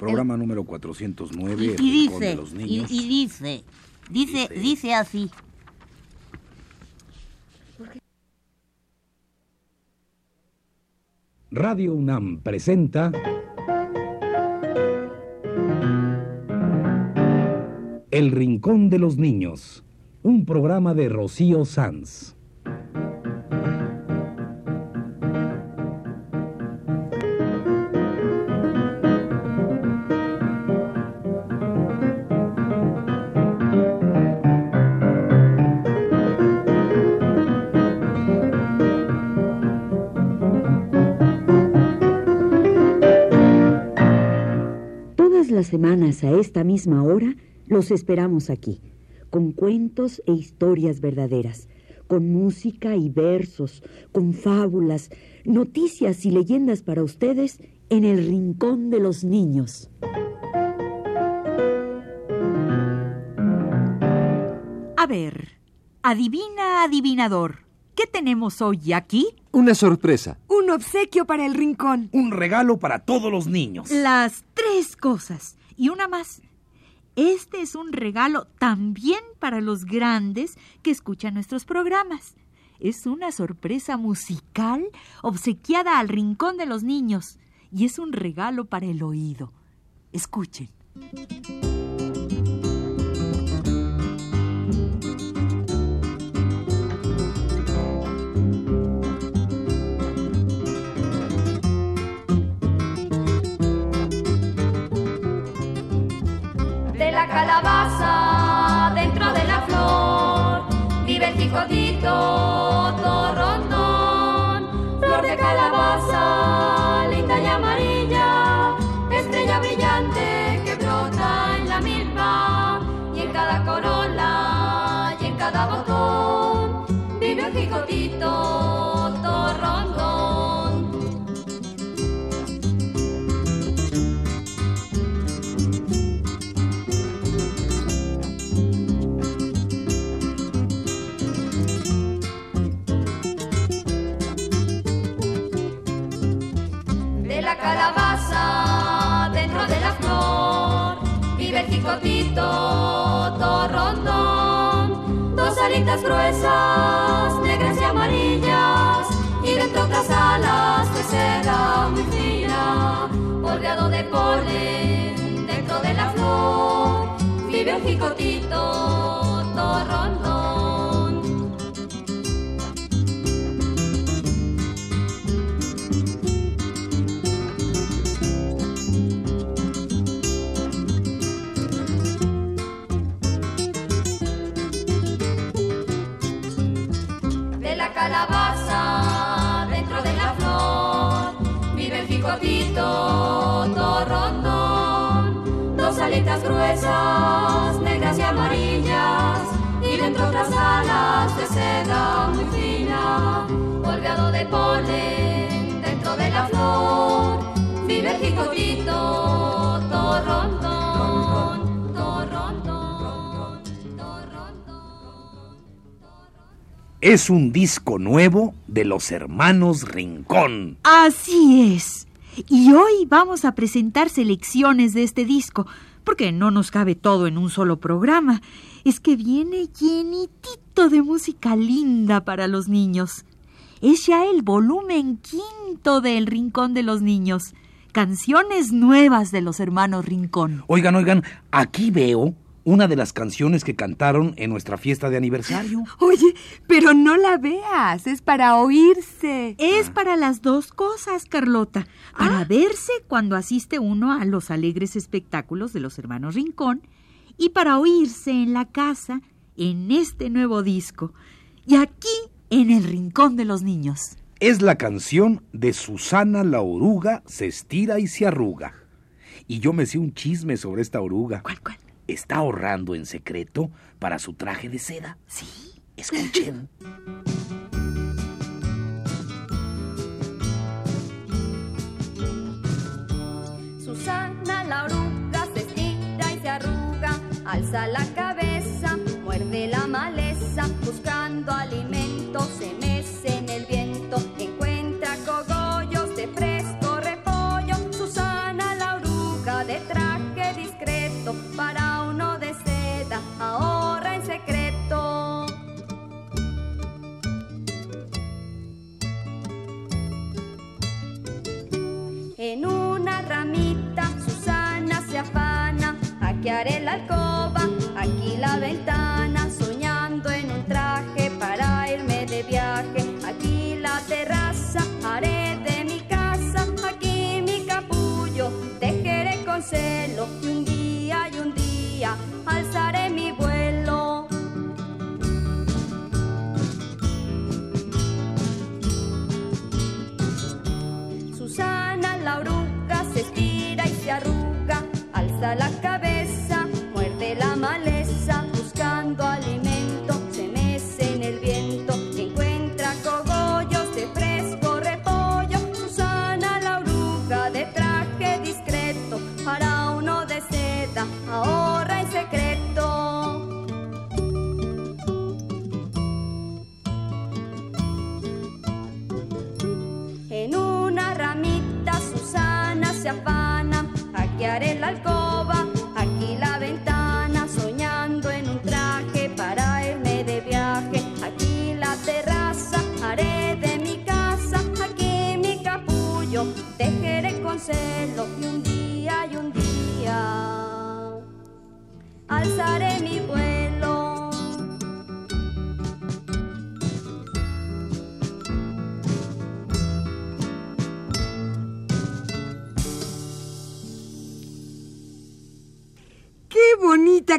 Programa número 409, Y, El y Rincón de dice, los y, Niños. y dice, dice, Dice. dice así. Radio UNAM presenta El Rincón de los Niños, un programa de Rocío Sanz. A esta misma hora los esperamos aquí, con cuentos e historias verdaderas, con música y versos, con fábulas, noticias y leyendas para ustedes en el Rincón de los Niños. A ver, adivina, adivinador, ¿qué tenemos hoy aquí? Una sorpresa. Un obsequio para el rincón. Un regalo para todos los niños. Las tres cosas y una más. Este es un regalo también para los grandes que escuchan nuestros programas. Es una sorpresa musical obsequiada al rincón de los niños y es un regalo para el oído. Escuchen. Calabaza dentro de la flor. Vive el jicotito torrondón. Dos alitas gruesas negras y amarillas y dentro otras alas de seda muy fina bordeado de polen dentro de la flor. Vive el jicotito torrondón calabaza dentro de la flor. Vive el jicotito torrondón. Dos alitas gruesas negras y amarillas. Y dentro otras alas de seda muy fina. Colgado de polen dentro de la flor Es un disco nuevo de los hermanos Rincón. Así es. Y hoy vamos a presentar selecciones de este disco, porque no nos cabe todo en un solo programa. Es que viene llenitito de música linda para los niños. Es ya el volumen quinto de El Rincón de los Niños. Canciones nuevas de los hermanos Rincón. Oigan, oigan, aquí veo una de las canciones que cantaron en nuestra fiesta de aniversario. Oye, pero no la veas, es para oírse. Es para las dos cosas, Carlota. Para verse cuando asiste uno a los alegres espectáculos de los hermanos Rincón y para oírse en la casa en este nuevo disco. Y aquí en el Rincón de los Niños. Es la canción de Susana la oruga se estira y se arruga. Y yo me sé un chisme sobre esta oruga. ¿Cuál, cuál? Está ahorrando en secreto para su traje de seda. Sí. Escuchen. Susana la oruga se estira y se arruga, alza la cabeza, haré la alcoba, aquí la ventana, soñando en un traje para irme de viaje, aquí la terraza haré de mi casa, aquí mi capullo tejeré con celo y un día y un día alzaré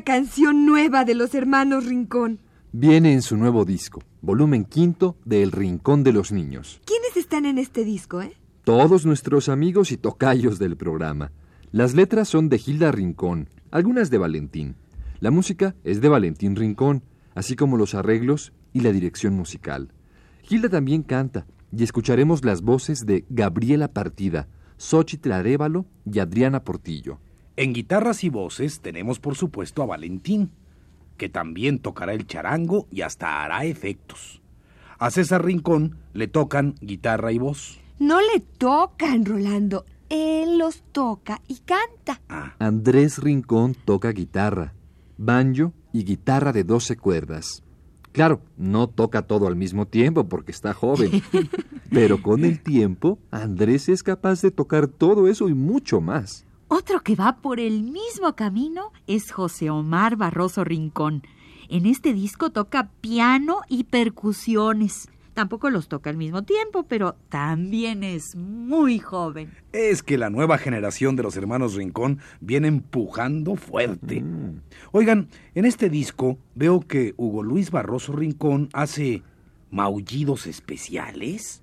canción nueva de los hermanos Rincón! Viene en su nuevo disco, volumen quinto de El Rincón de los Niños. ¿Quiénes están en este disco, eh? Todos nuestros amigos y tocayos del programa. Las letras son de Gilda Rincón, algunas de Valentín. La música es de Valentín Rincón, así como los arreglos y la dirección musical. Gilda también canta, y escucharemos las voces de Gabriela Partida, Xochitl Arévalo y Adriana Portillo. En guitarras y voces tenemos por supuesto a Valentín, que también tocará el charango y hasta hará efectos. A César Rincón le tocan guitarra y voz. No le tocan, Rolando. Él los toca y canta. Ah, Andrés Rincón toca guitarra, banjo y guitarra de 12 cuerdas. Claro, no toca todo al mismo tiempo porque está joven, pero con el tiempo Andrés es capaz de tocar todo eso y mucho más. Otro que va por el mismo camino es José Omar Barroso Rincón. En este disco toca piano y percusiones. Tampoco los toca al mismo tiempo, pero también es muy joven. es que la nueva generación de los hermanos Rincón viene empujando fuerte. Oigan, en este disco veo que Hugo Luis Barroso Rincón hace maullidos especiales.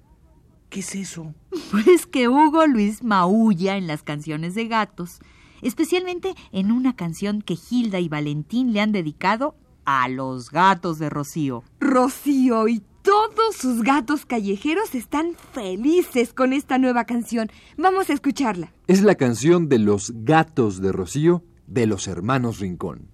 ¿Qué es eso? Pues que Hugo Luis maulla en las canciones de gatos, especialmente en una canción que Gilda y Valentín le han dedicado a los gatos de Rocío. Rocío y todos sus gatos callejeros están felices con esta nueva canción. Vamos a escucharla. Es la canción de los gatos de Rocío de los hermanos Rincón.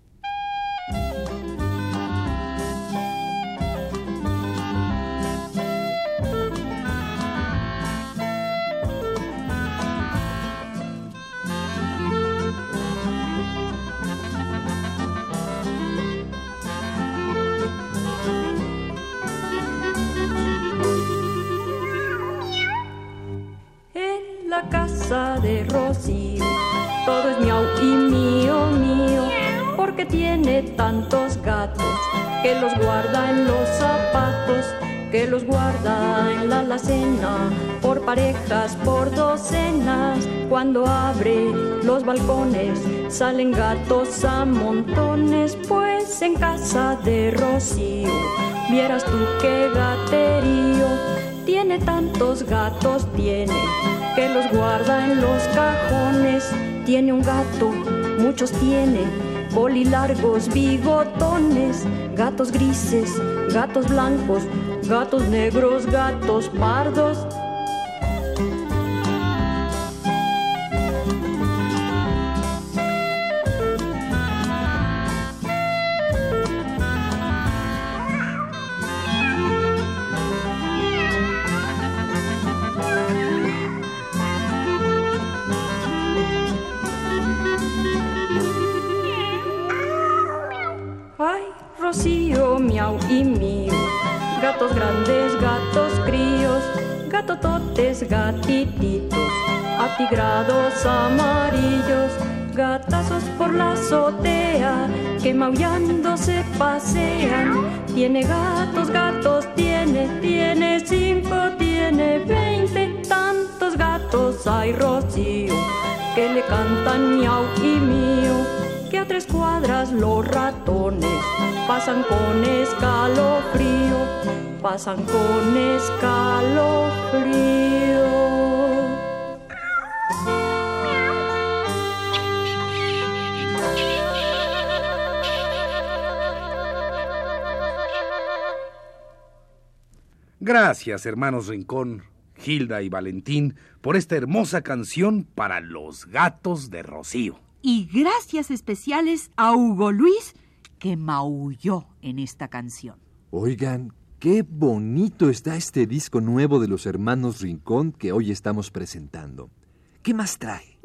Todo es miau y mío, mío, porque tiene tantos gatos que los guarda en los zapatos, que los guarda en la alacena, por parejas, por docenas. Cuando abre los balcones, salen gatos a montones, pues en casa de Rocío, vieras tú qué gaterío. Tiene tantos gatos, tiene, que los guarda en los cajones. Tiene un gato, muchos tiene, bolilargos, bigotones, gatos grises, gatos blancos, gatos negros, gatos pardos. Maullando se pasean. Tiene gatos, gatos, tiene, tiene cinco, tiene veinte, tantos gatos hay Rocío que le cantan miau y mío, que a tres cuadras los ratones pasan con escalofrío, pasan con escalofrío. Gracias, hermanos Rincón, Gilda y Valentín, por esta hermosa canción para los gatos de Rocío. Y gracias especiales a Hugo Luis, que maulló en esta canción. Oigan, qué bonito está este disco nuevo de los hermanos Rincón que hoy estamos presentando. ¿Qué más trae?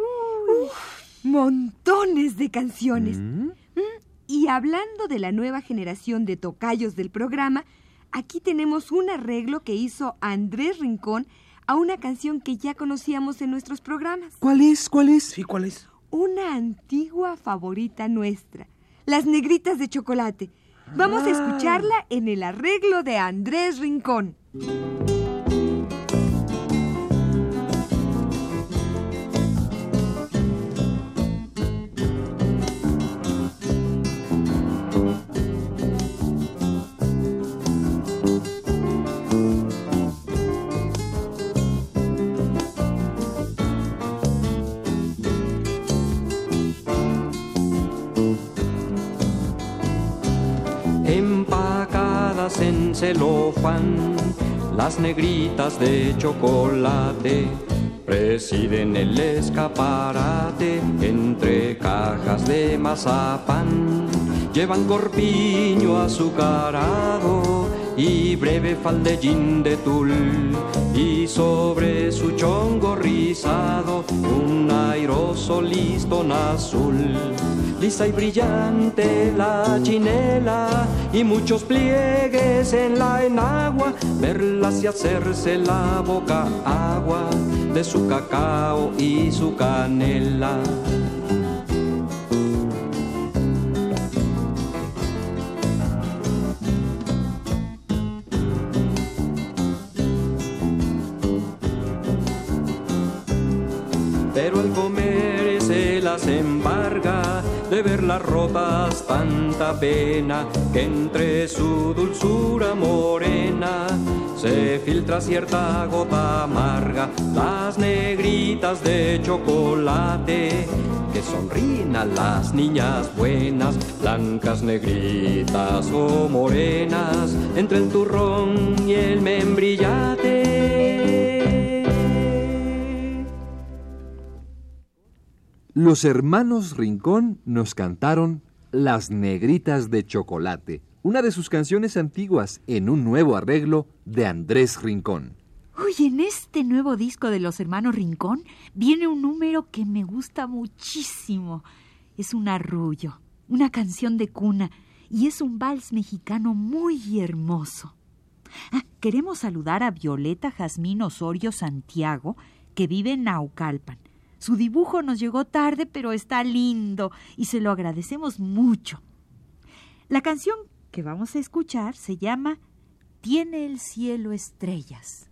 Montones de canciones. ¿Mm? Mm, Y hablando de la nueva generación de tocayos del programa, aquí tenemos un arreglo que hizo Andrés Rincón a una canción que ya conocíamos en nuestros programas. ¿Cuál es? ¿Cuál es? ¿Sí, cuál es? Una antigua favorita nuestra, Las Negritas de Chocolate. Vamos a escucharla en el arreglo de Andrés Rincón. Celofán, las negritas de chocolate presiden el escaparate entre cajas de mazapán. Llevan corpiño azucarado y breve faldellín de tul y sobre su chongo rizado un airoso listón azul. Lisa y brillante la chinela y muchos pliegues en la enagua, verlas y hacerse la boca agua de su cacao y su canela. De verlas rotas tanta pena que entre su dulzura morena se filtra cierta gota amarga las negritas de chocolate que sonríen a las niñas buenas blancas negritas o morenas entre el turrón y el membrillate Los hermanos Rincón nos cantaron Las Negritas de Chocolate, una de sus canciones antiguas en un nuevo arreglo de Andrés Rincón. Uy, en este nuevo disco de los hermanos Rincón viene un número que me gusta muchísimo. Es un arrullo, una canción de cuna y es un vals mexicano muy hermoso. Ah, queremos saludar a Violeta Jazmín Osorio Santiago, que vive en Naucalpan. Su dibujo nos llegó tarde, pero está lindo y se lo agradecemos mucho. La canción que vamos a escuchar se llama Tiene el cielo estrellas.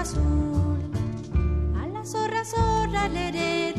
A la zorra, zorra, leré,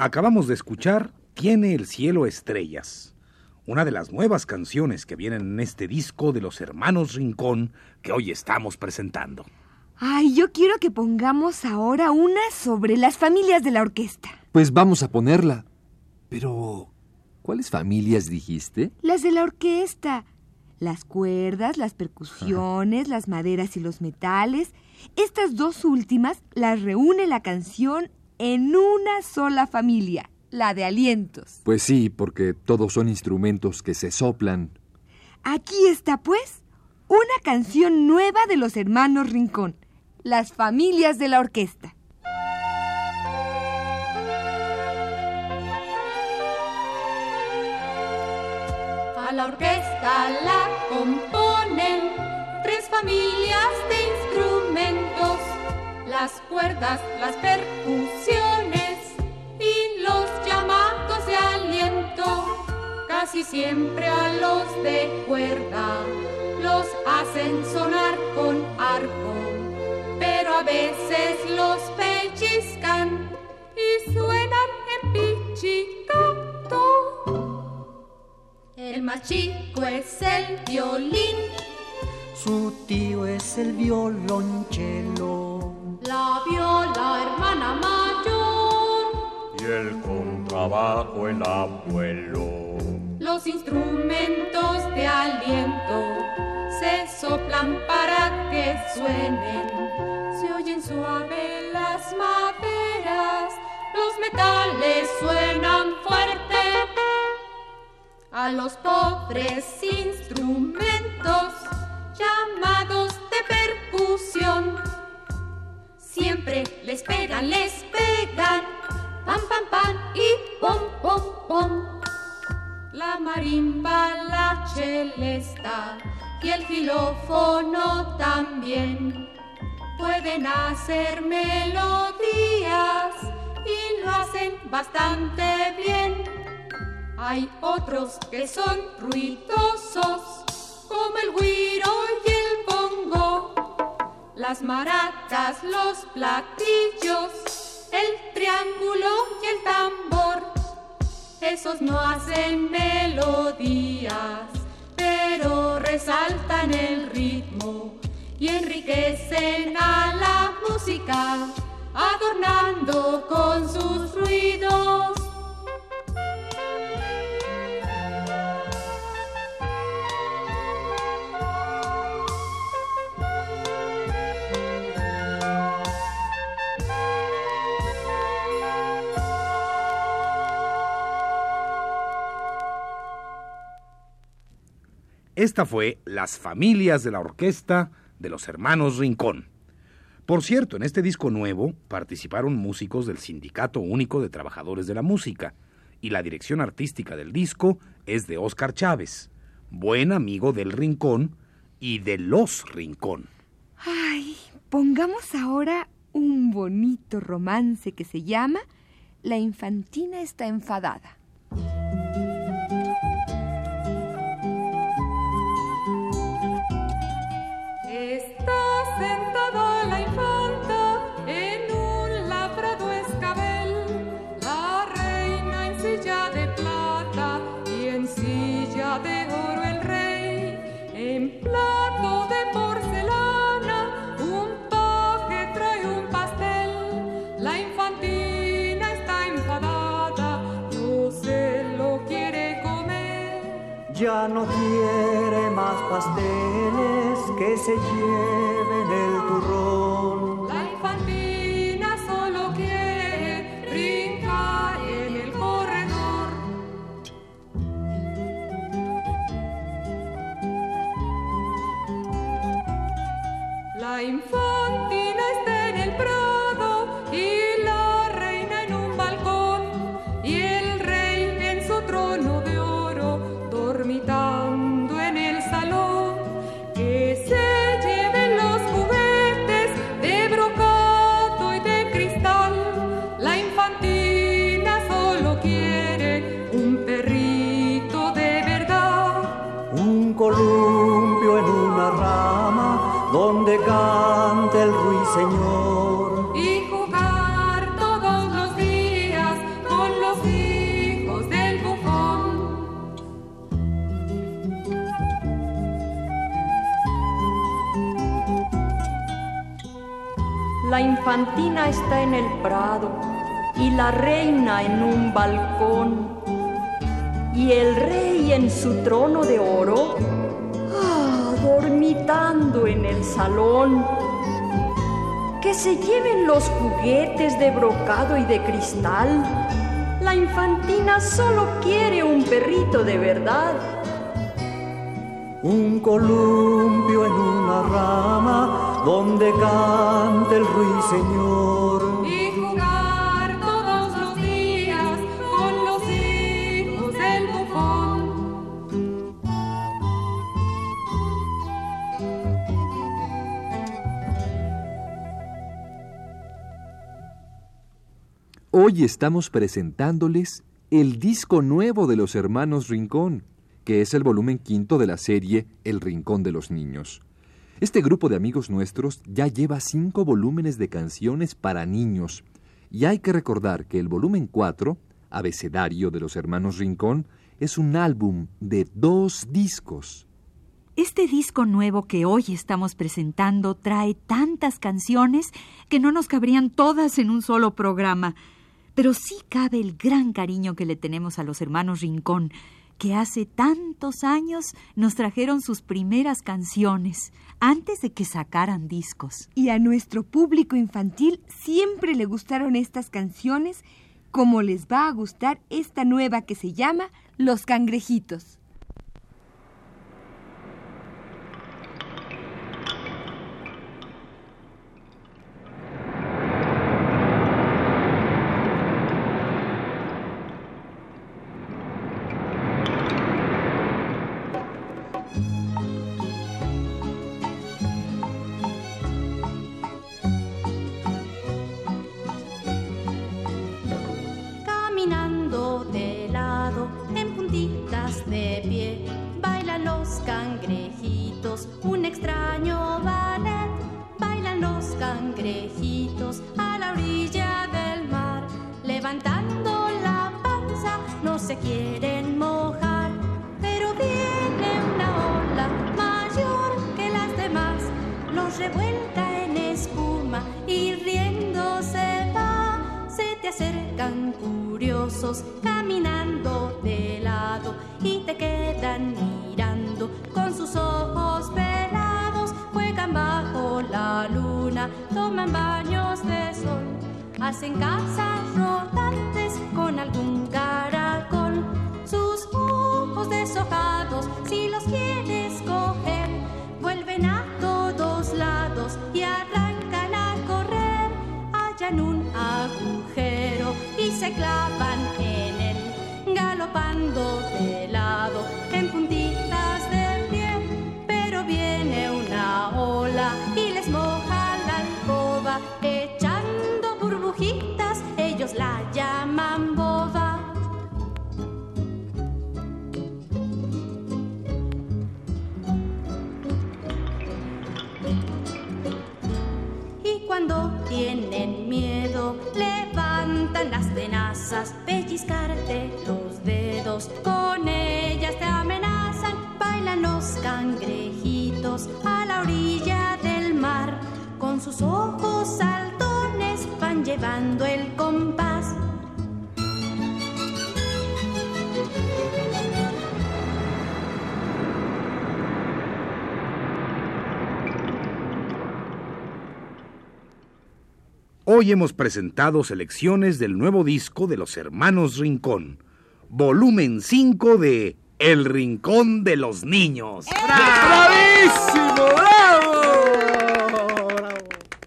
Acabamos de escuchar Tiene el cielo estrellas, una de las nuevas canciones que vienen en este disco de los hermanos Rincón que hoy estamos presentando. Ay, yo quiero que pongamos ahora una sobre las familias de la orquesta. Pues vamos a ponerla. Pero, ¿cuáles familias dijiste? Las de la orquesta. Las cuerdas, las percusiones, las maderas y los metales. Estas dos últimas las reúne la canción en una sola familia, la de alientos. Pues sí, porque todos son instrumentos que se soplan. Aquí está, pues, una canción nueva de los hermanos Rincón, las familias de la orquesta. A la orquesta la componen tres familias de instrumentos, las cuerdas, las percusiones Casi siempre a los de cuerda los hacen sonar con arco, pero a veces los pellizcan y suenan en pichicato. El más chico es el violín, Su tío es el violonchelo. la viola hermana mayor, y el contrabajo el abuelo. Los instrumentos de aliento se soplan para que suenen. Se oyen suave las maderas, los metales suenan fuerte. A los pobres instrumentos llamados de percusión siempre les pegan, les pegan, pam pam pam y pom pom pom. La marimba, la celesta y el xilófono también pueden hacer melodías y lo hacen bastante bien. Hay otros que son ruidosos, como el güiro y el bongo, las maracas, los platillos, el triángulo y el tambor. Esos no hacen melodías, pero resaltan el ritmo y enriquecen a la música, adornando con sus ruidos. Esta fue Las familias de la orquesta de los hermanos Rincón. Por cierto, en este disco nuevo participaron músicos del Sindicato Único de Trabajadores de la Música y la dirección artística del disco es de Óscar Chávez, buen amigo del Rincón y de los Rincón. Ay, pongamos ahora un bonito romance que se llama La infantina está enfadada. No quiere más pasteles que se lleven el turrón. La infantina solo quiere brincar en el corredor. La infantina Infantina está en el prado y la reina en un balcón y el rey en su trono de oro, ah, dormitando en el salón. Que se lleven los juguetes de brocado y de cristal. La infantina solo quiere un perrito de verdad. Un columpio en una rama donde cante el ruiseñor. Y jugar todos los días con los hijos del bufón. Hoy estamos presentándoles el disco nuevo de los hermanos Rincón, que es el volumen quinto de la serie El Rincón de los Niños. Este grupo de amigos nuestros ya lleva cinco volúmenes de canciones para niños, y hay que recordar que el volumen 4, Abecedario de los hermanos Rincón, es un álbum de dos discos. Este disco nuevo que hoy estamos presentando trae tantas canciones que no nos cabrían todas en un solo programa. Pero sí cabe el gran cariño que le tenemos a los hermanos Rincón, que hace tantos años nos trajeron sus primeras canciones, antes de que sacaran discos. Y a nuestro público infantil siempre le gustaron estas canciones, como les va a gustar esta nueva que se llama Los Cangrejitos. Baños de sol, hacen casas rodantes con algún caracol. Sus ojos deshojados, si los quieres coger, vuelven a todos lados y arrancan a correr. Hallan un agujero y se clavan las tenazas, pellizcarte los dedos, con ellas te amenazan, bailan los cangrejitos a la orilla del mar, con sus ojos saltones van llevando el compás. Hoy hemos presentado selecciones del nuevo disco de los hermanos Rincón, volumen 5 de El Rincón de los Niños. ¡Bravísimo! ¡Bravo!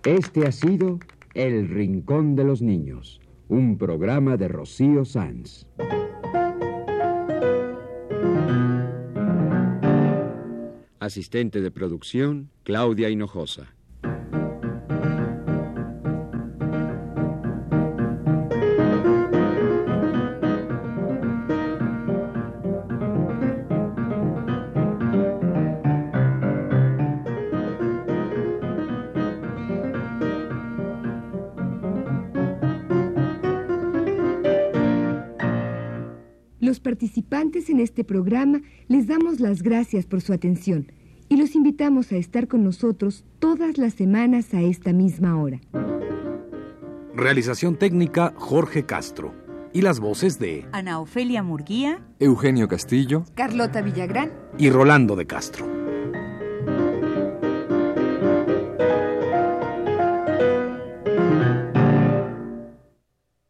Este ha sido El Rincón de los Niños, un programa de Rocío Sanz. Asistente de producción, Claudia Hinojosa. En este programa les damos las gracias por su atención y los invitamos a estar con nosotros todas las semanas a esta misma hora. Realización técnica Jorge Castro. Y las voces de Ana Ofelia Murguía, Eugenio Castillo, Carlota Villagrán y Rolando de Castro.